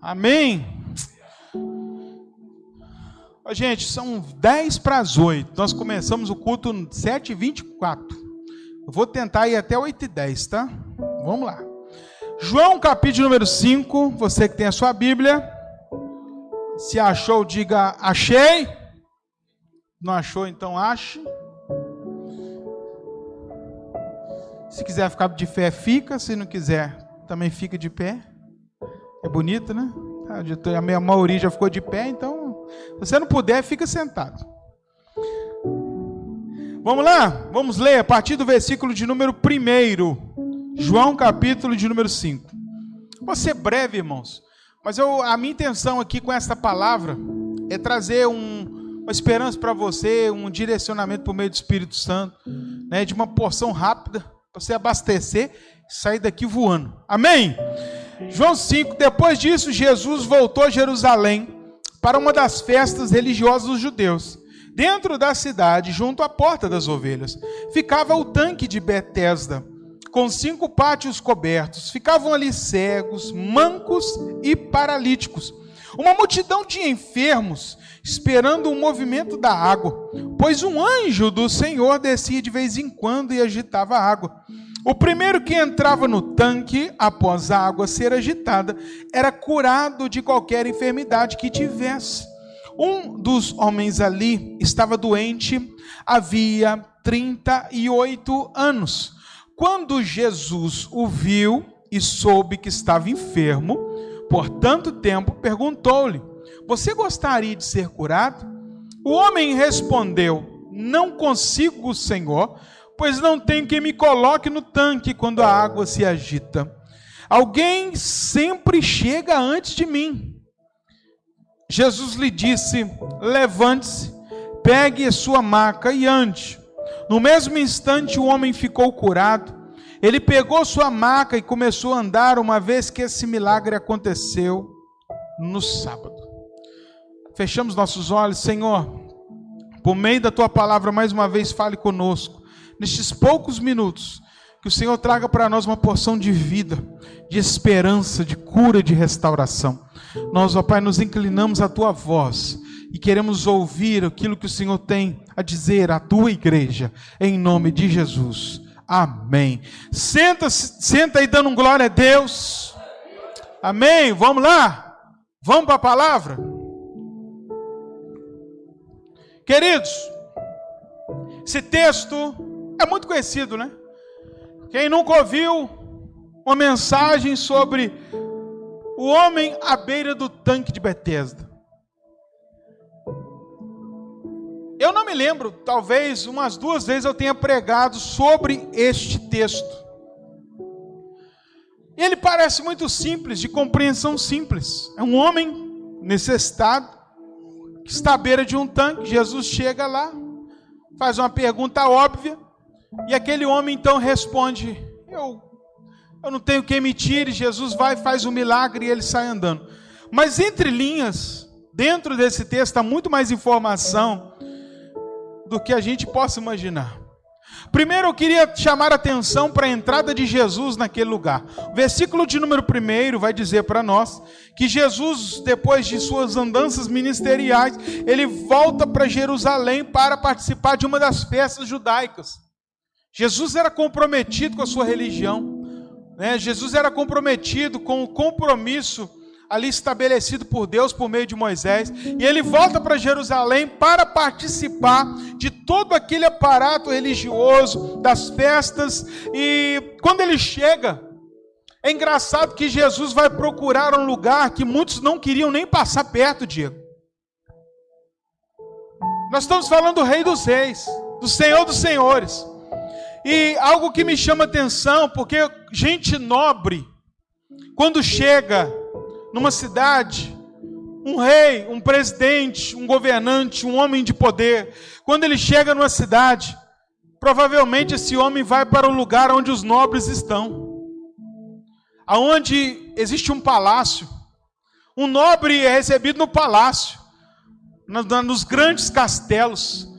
Amém? Gente, são 10 para as 8. Nós começamos o culto 7h24. Eu vou tentar ir até 8h10, tá? Vamos lá. João, capítulo número 5. Você que tem a sua Bíblia. Se achou, diga achei. Não achou, então ache. Se quiser ficar de pé, fica. Se não quiser, também fica de pé. É bonito, né? A minha maioria já ficou de pé, então, se você não puder, fica sentado. Vamos lá? Vamos ler a partir do versículo de número 1. João, capítulo de número 5. Vou ser breve, irmãos. Mas eu, a minha intenção aqui com esta palavra é trazer um, uma esperança para você, um direcionamento por meio do Espírito Santo, né, de uma porção rápida, para você abastecer e sair daqui voando. Amém? João 5, depois disso, Jesus voltou a Jerusalém para uma das festas religiosas dos judeus. Dentro da cidade, junto à porta das ovelhas, ficava o tanque de Betesda, com cinco pátios cobertos. Ficavam ali cegos, mancos e paralíticos. Uma multidão de enfermos esperando o movimento da água, pois um anjo do Senhor descia de vez em quando e agitava a água. O primeiro que entrava no tanque, após a água ser agitada, era curado de qualquer enfermidade que tivesse. Um dos homens ali estava doente havia 38 anos. Quando Jesus o viu e soube que estava enfermo por tanto tempo, perguntou-lhe: Você gostaria de ser curado? O homem respondeu: Não consigo, Senhor pois não tenho quem me coloque no tanque quando a água se agita. Alguém sempre chega antes de mim. Jesus lhe disse: Levante-se, pegue a sua maca e ande. No mesmo instante, o homem ficou curado. Ele pegou sua maca e começou a andar, uma vez que esse milagre aconteceu no sábado. Fechamos nossos olhos, Senhor, por meio da tua palavra, mais uma vez, fale conosco nestes poucos minutos, que o Senhor traga para nós uma porção de vida, de esperança, de cura, de restauração. Nós, ó Pai, nos inclinamos à tua voz e queremos ouvir aquilo que o Senhor tem a dizer à tua igreja, em nome de Jesus. Amém. Senta, senta aí dando glória a Deus. Amém. Vamos lá? Vamos para a palavra? Queridos, esse texto é muito conhecido, né? Quem nunca ouviu uma mensagem sobre o homem à beira do tanque de Betesda? Eu não me lembro, talvez umas duas vezes eu tenha pregado sobre este texto. Ele parece muito simples, de compreensão simples. É um homem necessitado que está à beira de um tanque. Jesus chega lá, faz uma pergunta óbvia. E aquele homem então responde: Eu, eu não tenho quem me tire. Jesus vai, faz um milagre e ele sai andando. Mas entre linhas, dentro desse texto, há muito mais informação do que a gente possa imaginar. Primeiro eu queria chamar a atenção para a entrada de Jesus naquele lugar. O versículo de número 1 vai dizer para nós que Jesus, depois de suas andanças ministeriais, ele volta para Jerusalém para participar de uma das festas judaicas. Jesus era comprometido com a sua religião, né? Jesus era comprometido com o compromisso ali estabelecido por Deus por meio de Moisés, e ele volta para Jerusalém para participar de todo aquele aparato religioso, das festas, e quando ele chega, é engraçado que Jesus vai procurar um lugar que muitos não queriam nem passar perto, Diego. Nós estamos falando do Rei dos Reis, do Senhor dos Senhores. E algo que me chama atenção, porque gente nobre, quando chega numa cidade, um rei, um presidente, um governante, um homem de poder, quando ele chega numa cidade, provavelmente esse homem vai para o lugar onde os nobres estão. Aonde existe um palácio. Um nobre é recebido no palácio, nos grandes castelos.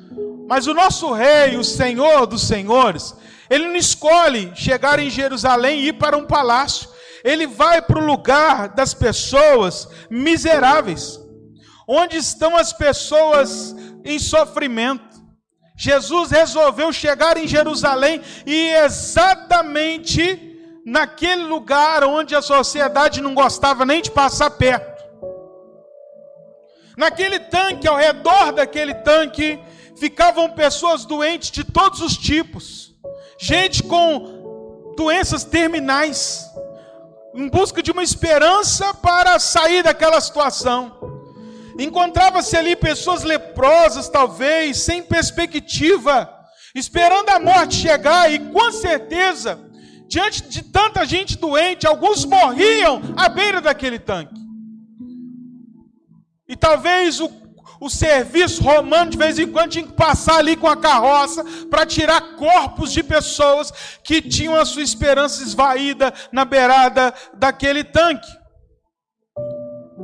Mas o nosso rei, o Senhor dos senhores, ele não escolhe chegar em Jerusalém e ir para um palácio. ele vai para o lugar das pessoas miseráveis, onde estão as pessoas em sofrimento. Jesus resolveu chegar em Jerusalém e exatamente naquele lugar onde a sociedade não gostava nem de passar perto. Naquele tanque, ao redor daquele tanque, ficavam pessoas doentes de todos os tipos, gente com doenças terminais, em busca de uma esperança para sair daquela situação. Encontrava-se ali pessoas leprosas, talvez, sem perspectiva, esperando a morte chegar, e com certeza diante de tanta gente doente, alguns morriam à beira daquele tanque. E talvez o, o serviço romano de vez em quando tinha que passar ali com a carroça para tirar corpos de pessoas que tinham a sua esperança esvaída na beirada daquele tanque.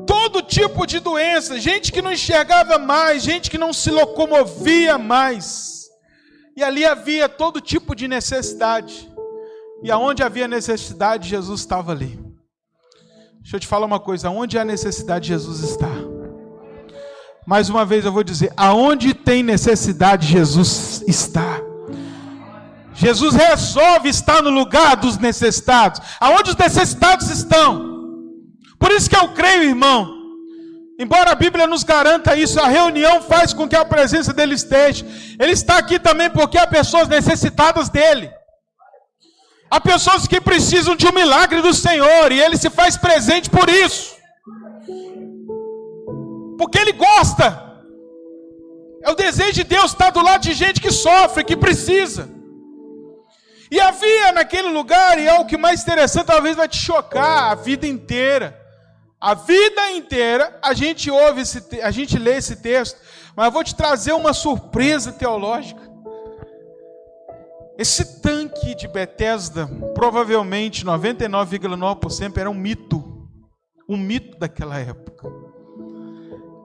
Todo tipo de doença, gente que não enxergava mais, gente que não se locomovia mais. E ali havia todo tipo de necessidade. E aonde havia necessidade, Jesus estava ali. Deixa eu te falar uma coisa: aonde há necessidade, Jesus está. Mais uma vez eu vou dizer: aonde tem necessidade, Jesus está. Jesus resolve estar no lugar dos necessitados. Aonde os necessitados estão? Por isso que eu creio, irmão. Embora a Bíblia nos garanta isso, a reunião faz com que a presença dele esteja. Ele está aqui também porque há pessoas necessitadas dele. Há pessoas que precisam de um milagre do Senhor e Ele se faz presente por isso, porque Ele gosta. É o desejo de Deus estar do lado de gente que sofre, que precisa. E havia naquele lugar, e é o que mais interessante, talvez vai te chocar, a vida inteira. A vida inteira a gente ouve esse, a gente lê esse texto, mas eu vou te trazer uma surpresa teológica. Esse tanque de Bethesda, provavelmente 99,9% era um mito, um mito daquela época.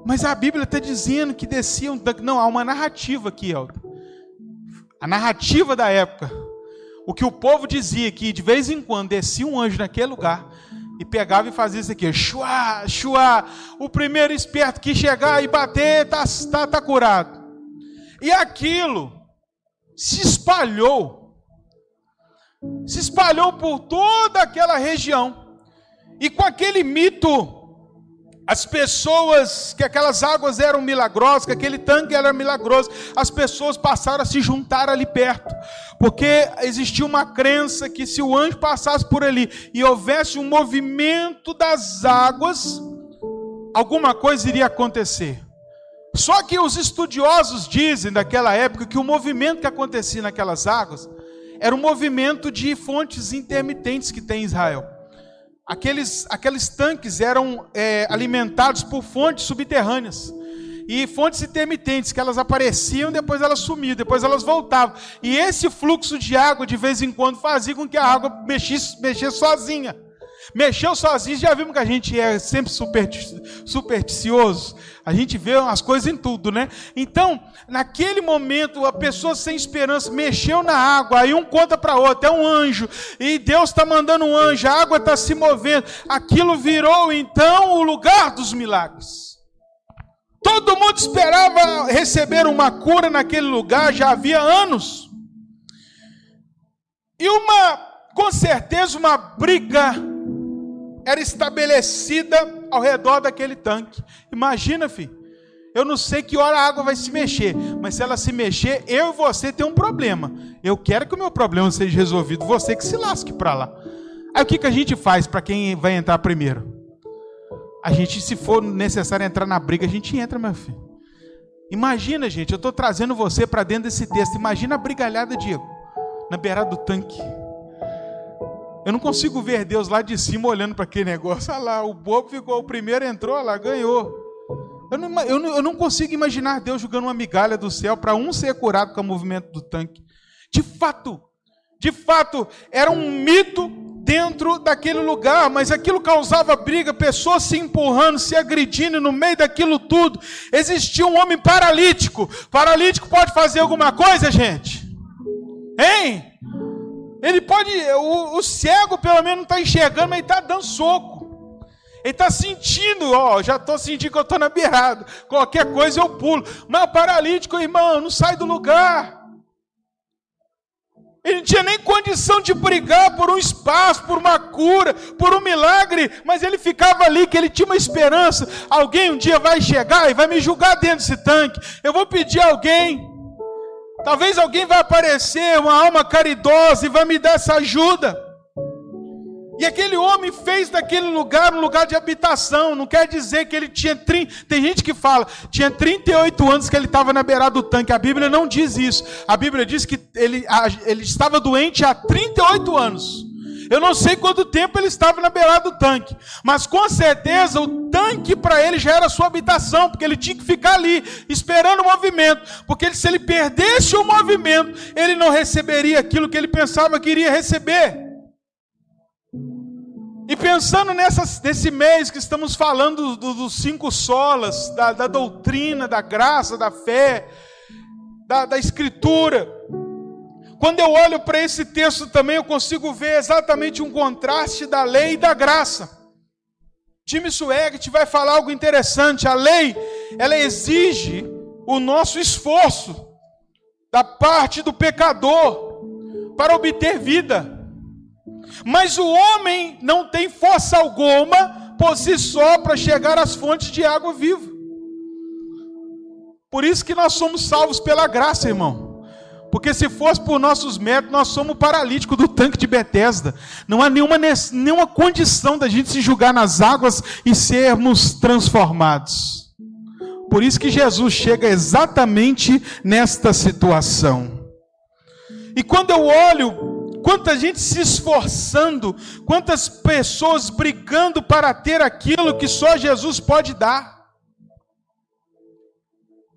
Mas a Bíblia está dizendo que descia tanque. Não, há uma narrativa aqui, Elton. A narrativa da época. O que o povo dizia que de vez em quando descia um anjo naquele lugar e pegava e fazia isso aqui, chua, chua. O primeiro esperto que chegar e bater está tá, tá curado. E aquilo se espalhou. Se espalhou por toda aquela região. E com aquele mito, as pessoas, que aquelas águas eram milagrosas, que aquele tanque era milagroso, as pessoas passaram a se juntar ali perto, porque existia uma crença que se o anjo passasse por ali e houvesse um movimento das águas, alguma coisa iria acontecer. Só que os estudiosos dizem daquela época que o movimento que acontecia naquelas águas era um movimento de fontes intermitentes que tem em Israel. Aqueles, aqueles tanques eram é, alimentados por fontes subterrâneas e fontes intermitentes que elas apareciam, depois elas sumiam, depois elas voltavam. E esse fluxo de água de vez em quando fazia com que a água mexesse, mexesse sozinha. Mexeu sozinho, já vimos que a gente é sempre supersticioso. A gente vê as coisas em tudo, né? Então, naquele momento, a pessoa sem esperança mexeu na água, aí um conta para outro, é um anjo, e Deus está mandando um anjo, a água está se movendo. Aquilo virou então o lugar dos milagres. Todo mundo esperava receber uma cura naquele lugar, já havia anos. E uma, com certeza, uma briga era estabelecida ao redor daquele tanque. Imagina, filho. Eu não sei que hora a água vai se mexer, mas se ela se mexer, eu e você tem um problema. Eu quero que o meu problema seja resolvido, você que se lasque para lá. Aí o que, que a gente faz para quem vai entrar primeiro? A gente, se for necessário entrar na briga, a gente entra, meu filho. Imagina, gente, eu estou trazendo você para dentro desse texto. Imagina a brigalhada, Diego, na beirada do tanque. Eu não consigo ver Deus lá de cima olhando para aquele negócio. Olha lá, o bobo ficou, o primeiro entrou, lá, ganhou. Eu não, eu, não, eu não consigo imaginar Deus jogando uma migalha do céu para um ser curado com o movimento do tanque. De fato, de fato, era um mito dentro daquele lugar, mas aquilo causava briga, pessoas se empurrando, se agredindo, e no meio daquilo tudo existia um homem paralítico. Paralítico pode fazer alguma coisa, gente? Hein? Ele pode, o, o cego pelo menos não está enxergando, mas ele está dando soco. Ele está sentindo, ó, já estou sentindo que eu estou na beirada. Qualquer coisa eu pulo. Mas o paralítico, irmão, não sai do lugar. Ele não tinha nem condição de brigar por um espaço, por uma cura, por um milagre, mas ele ficava ali, que ele tinha uma esperança. Alguém um dia vai chegar e vai me julgar dentro desse tanque. Eu vou pedir a alguém. Talvez alguém vai aparecer, uma alma caridosa, e vai me dar essa ajuda. E aquele homem fez daquele lugar um lugar de habitação. Não quer dizer que ele tinha 30. Tem gente que fala, tinha 38 anos que ele estava na beirada do tanque. A Bíblia não diz isso. A Bíblia diz que ele, ele estava doente há 38 anos. Eu não sei quanto tempo ele estava na beirada do tanque, mas com certeza o tanque para ele já era sua habitação, porque ele tinha que ficar ali esperando o movimento, porque se ele perdesse o movimento, ele não receberia aquilo que ele pensava que iria receber. E pensando nessa, nesse mês que estamos falando do, dos cinco solas, da, da, doutrina, da graça, da fé, da, da escritura, quando eu olho para esse texto também, eu consigo ver exatamente um contraste da lei e da graça. Tim Sweggett vai falar algo interessante. A lei, ela exige o nosso esforço da parte do pecador para obter vida. Mas o homem não tem força alguma por si só para chegar às fontes de água viva. Por isso que nós somos salvos pela graça, irmão. Porque se fosse por nossos méritos, nós somos paralíticos do tanque de Betesda. Não há nenhuma, nenhuma condição da gente se julgar nas águas e sermos transformados. Por isso que Jesus chega exatamente nesta situação. E quando eu olho quanta gente se esforçando, quantas pessoas brigando para ter aquilo que só Jesus pode dar.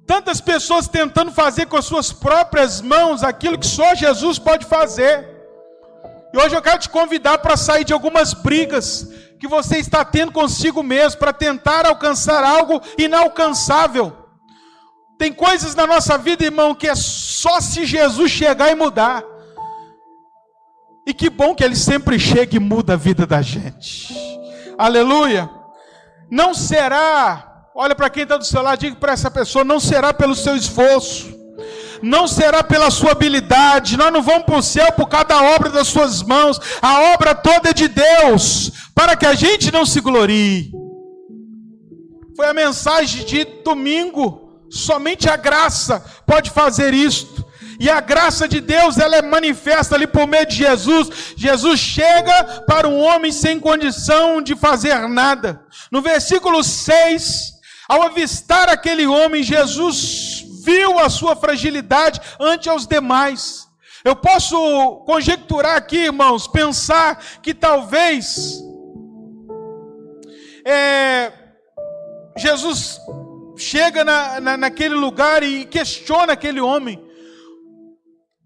Tantas pessoas tentando fazer com as suas próprias mãos aquilo que só Jesus pode fazer. E hoje eu quero te convidar para sair de algumas brigas que você está tendo consigo mesmo para tentar alcançar algo inalcançável. Tem coisas na nossa vida, irmão, que é só se Jesus chegar e mudar. E que bom que ele sempre chega e muda a vida da gente. Aleluia. Não será, olha para quem está do seu lado, diga para essa pessoa: não será pelo seu esforço, não será pela sua habilidade, nós não vamos para o céu por cada obra das suas mãos, a obra toda é de Deus, para que a gente não se glorie. Foi a mensagem de domingo, somente a graça pode fazer isto. E a graça de Deus, ela é manifesta ali por meio de Jesus. Jesus chega para um homem sem condição de fazer nada. No versículo 6, ao avistar aquele homem, Jesus viu a sua fragilidade ante aos demais. Eu posso conjecturar aqui, irmãos, pensar que talvez é, Jesus chega na, na, naquele lugar e questiona aquele homem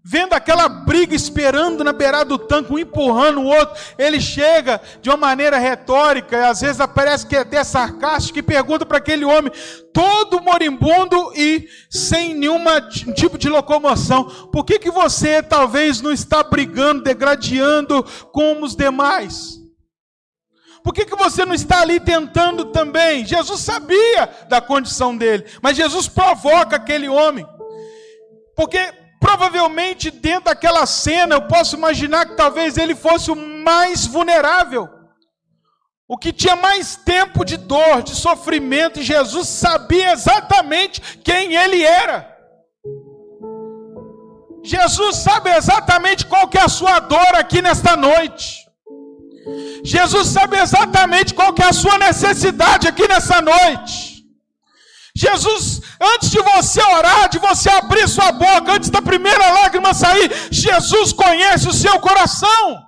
vendo aquela briga esperando na beirada do tanque, um empurrando o outro, ele chega de uma maneira retórica, e às vezes parece que é até sarcástico, e pergunta para aquele homem, todo moribundo e sem nenhum tipo de locomoção, por que, que você talvez não está brigando, degradando como os demais? Por que, que você não está ali tentando também? Jesus sabia da condição dele, mas Jesus provoca aquele homem. Porque Provavelmente dentro daquela cena eu posso imaginar que talvez ele fosse o mais vulnerável. O que tinha mais tempo de dor, de sofrimento, e Jesus sabia exatamente quem ele era. Jesus sabe exatamente qual que é a sua dor aqui nesta noite. Jesus sabe exatamente qual que é a sua necessidade aqui nessa noite. Jesus, antes de você orar, de você abrir sua boca, antes da primeira lágrima sair, Jesus conhece o seu coração.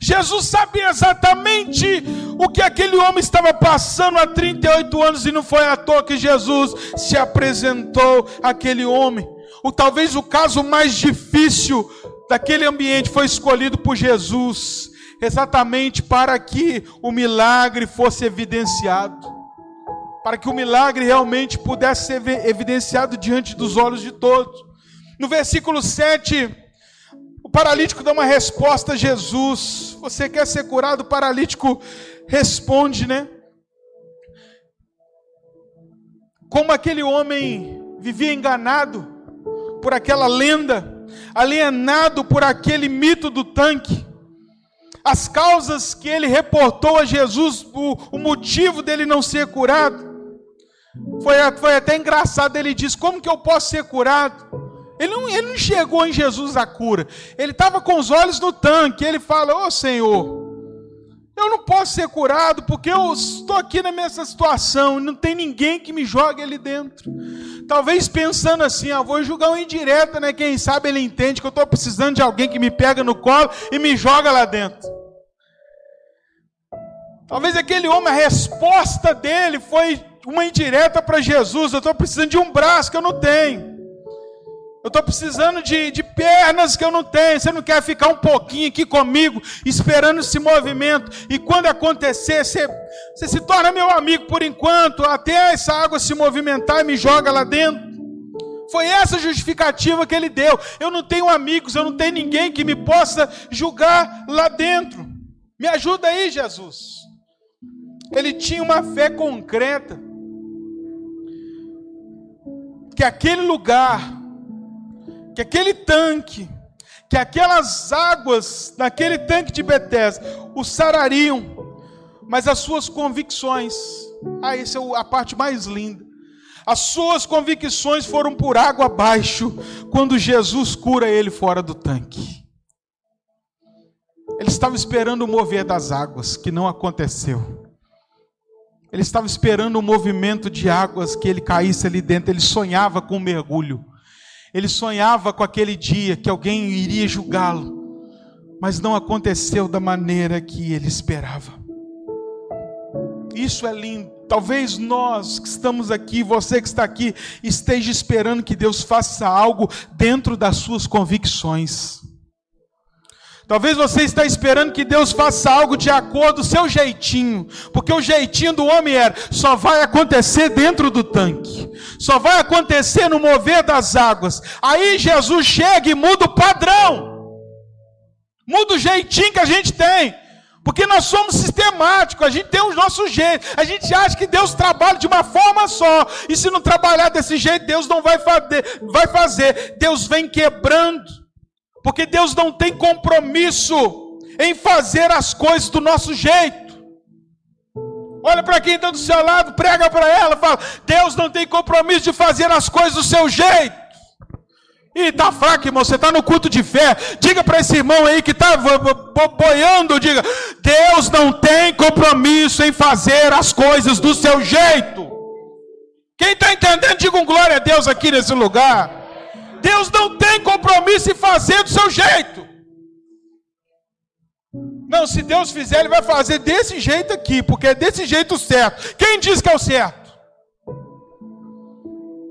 Jesus sabia exatamente o que aquele homem estava passando há 38 anos e não foi à toa que Jesus se apresentou àquele homem. O talvez o caso mais difícil daquele ambiente foi escolhido por Jesus, exatamente para que o milagre fosse evidenciado para que o milagre realmente pudesse ser evidenciado diante dos olhos de todos. No versículo 7, O paralítico dá uma resposta a Jesus. Você quer ser curado? O paralítico responde, né? Como aquele homem vivia enganado por aquela lenda, alienado por aquele mito do tanque. As causas que ele reportou a Jesus, o, o motivo dele não ser curado. Foi, foi até engraçado, ele disse: Como que eu posso ser curado? Ele não, ele não chegou em Jesus a cura. Ele estava com os olhos no tanque. Ele fala: Ô oh, Senhor, eu não posso ser curado porque eu estou aqui na mesma situação, não tem ninguém que me jogue ali dentro. Talvez pensando assim, ah, vou julgar um indireta, né? Quem sabe ele entende que eu estou precisando de alguém que me pega no colo e me joga lá dentro. Talvez aquele homem, a resposta dele foi uma indireta para Jesus. Eu estou precisando de um braço que eu não tenho. Eu estou precisando de, de pernas que eu não tenho. Você não quer ficar um pouquinho aqui comigo, esperando esse movimento. E quando acontecer, você, você se torna meu amigo por enquanto, até essa água se movimentar e me joga lá dentro. Foi essa justificativa que ele deu. Eu não tenho amigos, eu não tenho ninguém que me possa julgar lá dentro. Me ajuda aí, Jesus. Ele tinha uma fé concreta. Que aquele lugar que aquele tanque, que aquelas águas naquele tanque de Betesda o sarariam, mas as suas convicções, ah, essa é a parte mais linda. As suas convicções foram por água abaixo quando Jesus cura ele fora do tanque. Ele estava esperando o mover das águas, que não aconteceu. Ele estava esperando o movimento de águas que ele caísse ali dentro. Ele sonhava com um mergulho. Ele sonhava com aquele dia que alguém iria julgá-lo, mas não aconteceu da maneira que ele esperava. Isso é lindo. Talvez nós que estamos aqui, você que está aqui, esteja esperando que Deus faça algo dentro das suas convicções. Talvez você está esperando que Deus faça algo de acordo com o seu jeitinho, porque o jeitinho do homem era só vai acontecer dentro do tanque, só vai acontecer no mover das águas. Aí Jesus chega e muda o padrão, muda o jeitinho que a gente tem. Porque nós somos sistemáticos, a gente tem os nossos jeitos, a gente acha que Deus trabalha de uma forma só, e se não trabalhar desse jeito, Deus não vai fazer, vai fazer. Deus vem quebrando porque Deus não tem compromisso em fazer as coisas do nosso jeito. Olha para quem está do seu lado, prega para ela, fala: Deus não tem compromisso de fazer as coisas do seu jeito. E está fraco, irmão, você está no culto de fé. Diga para esse irmão aí que está boiando, diga: Deus não tem compromisso em fazer as coisas do seu jeito. Quem está entendendo, diga um glória a Deus aqui nesse lugar. Deus não tem compromisso em fazer do seu jeito. Não, se Deus fizer, Ele vai fazer desse jeito aqui, porque é desse jeito certo. Quem diz que é o certo?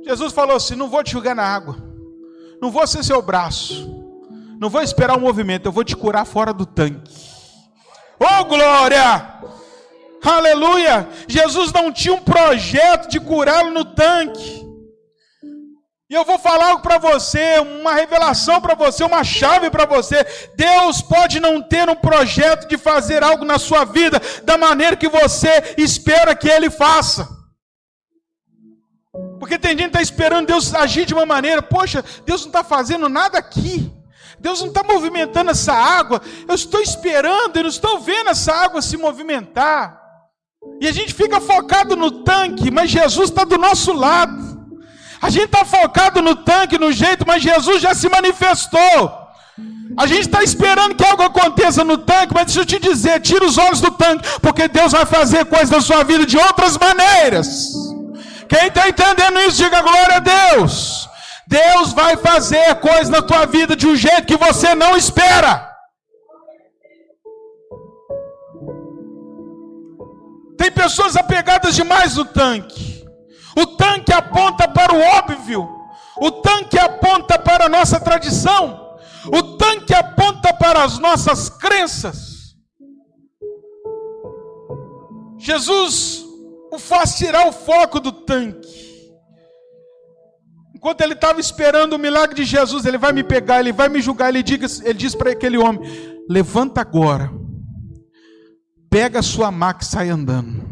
Jesus falou assim: não vou te julgar na água, não vou ser seu braço, não vou esperar o um movimento, eu vou te curar fora do tanque. Oh glória! Aleluia! Jesus não tinha um projeto de curá-lo no tanque. E eu vou falar algo para você, uma revelação para você, uma chave para você. Deus pode não ter um projeto de fazer algo na sua vida da maneira que você espera que Ele faça. Porque tem gente que está esperando Deus agir de uma maneira, poxa, Deus não está fazendo nada aqui. Deus não está movimentando essa água. Eu estou esperando, eu não estou vendo essa água se movimentar. E a gente fica focado no tanque, mas Jesus está do nosso lado. A gente está focado no tanque, no jeito, mas Jesus já se manifestou. A gente está esperando que algo aconteça no tanque, mas deixa eu te dizer: tira os olhos do tanque, porque Deus vai fazer coisas na sua vida de outras maneiras. Quem está entendendo isso, diga glória a Deus. Deus vai fazer coisas na tua vida de um jeito que você não espera. Tem pessoas apegadas demais no tanque. O tanque aponta para o óbvio. O tanque aponta para a nossa tradição. O tanque aponta para as nossas crenças. Jesus o faz tirar o foco do tanque. Enquanto ele estava esperando o milagre de Jesus, ele vai me pegar, ele vai me julgar. Ele, ele diz para aquele homem: Levanta agora, pega a sua maca e sai andando.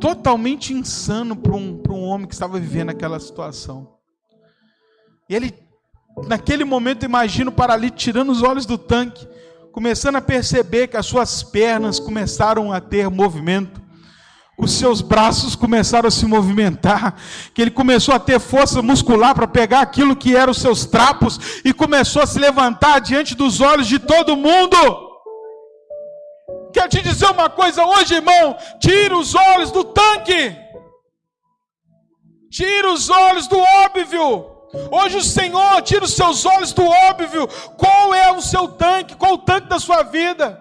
Totalmente insano para um, um homem que estava vivendo aquela situação. E ele, naquele momento, imagina o paralítico tirando os olhos do tanque, começando a perceber que as suas pernas começaram a ter movimento os seus braços começaram a se movimentar, que ele começou a ter força muscular para pegar aquilo que eram os seus trapos e começou a se levantar diante dos olhos de todo mundo. Quero te dizer uma coisa hoje, irmão: tira os olhos do tanque, tira os olhos do óbvio. Hoje o Senhor tira os seus olhos do óbvio. Qual é o seu tanque? Qual o tanque da sua vida?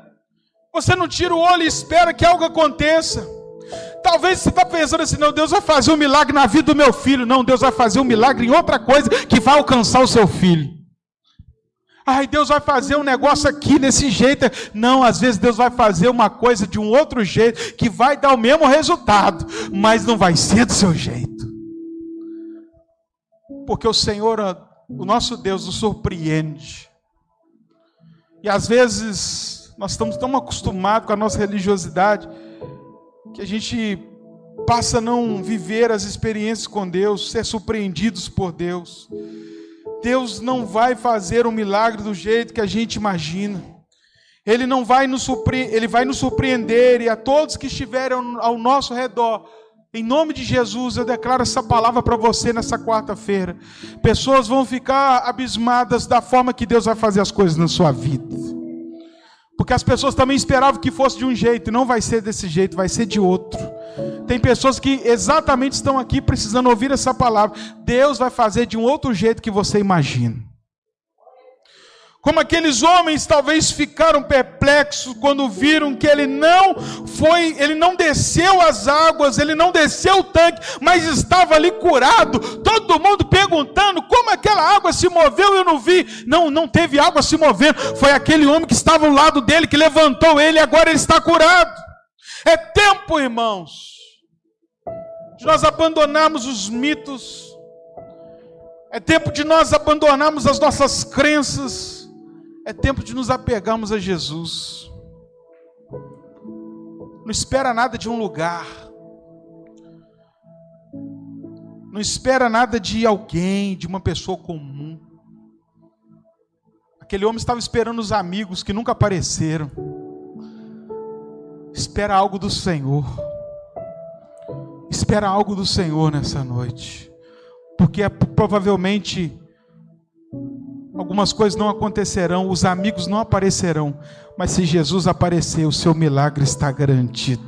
Você não tira o olho e espera que algo aconteça. Talvez você está pensando assim, não, Deus vai fazer um milagre na vida do meu filho. Não, Deus vai fazer um milagre em outra coisa que vai alcançar o seu filho. Ai, Deus vai fazer um negócio aqui desse jeito. Não, às vezes Deus vai fazer uma coisa de um outro jeito que vai dar o mesmo resultado, mas não vai ser do seu jeito. Porque o Senhor, o nosso Deus, nos surpreende. E às vezes nós estamos tão acostumados com a nossa religiosidade que a gente passa a não viver as experiências com Deus, ser surpreendidos por Deus. Deus não vai fazer um milagre do jeito que a gente imagina. Ele não vai nos surpreender, ele vai nos surpreender e a todos que estiverem ao nosso redor. Em nome de Jesus, eu declaro essa palavra para você nessa quarta-feira. Pessoas vão ficar abismadas da forma que Deus vai fazer as coisas na sua vida. Porque as pessoas também esperavam que fosse de um jeito, e não vai ser desse jeito, vai ser de outro. Tem pessoas que exatamente estão aqui precisando ouvir essa palavra. Deus vai fazer de um outro jeito que você imagina. Como aqueles homens talvez ficaram perplexos quando viram que ele não foi, ele não desceu as águas, ele não desceu o tanque, mas estava ali curado. Todo mundo perguntando como aquela água se moveu, eu não vi. Não, não teve água se movendo. Foi aquele homem que estava ao lado dele que levantou ele e agora ele está curado. É tempo, irmãos, de nós abandonarmos os mitos. É tempo de nós abandonarmos as nossas crenças é tempo de nos apegarmos a Jesus. Não espera nada de um lugar. Não espera nada de alguém, de uma pessoa comum. Aquele homem estava esperando os amigos que nunca apareceram. Espera algo do Senhor. Espera algo do Senhor nessa noite. Porque é, provavelmente Algumas coisas não acontecerão, os amigos não aparecerão, mas se Jesus aparecer, o seu milagre está garantido.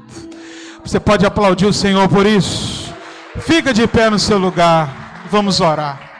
Você pode aplaudir o Senhor por isso? Fica de pé no seu lugar, vamos orar.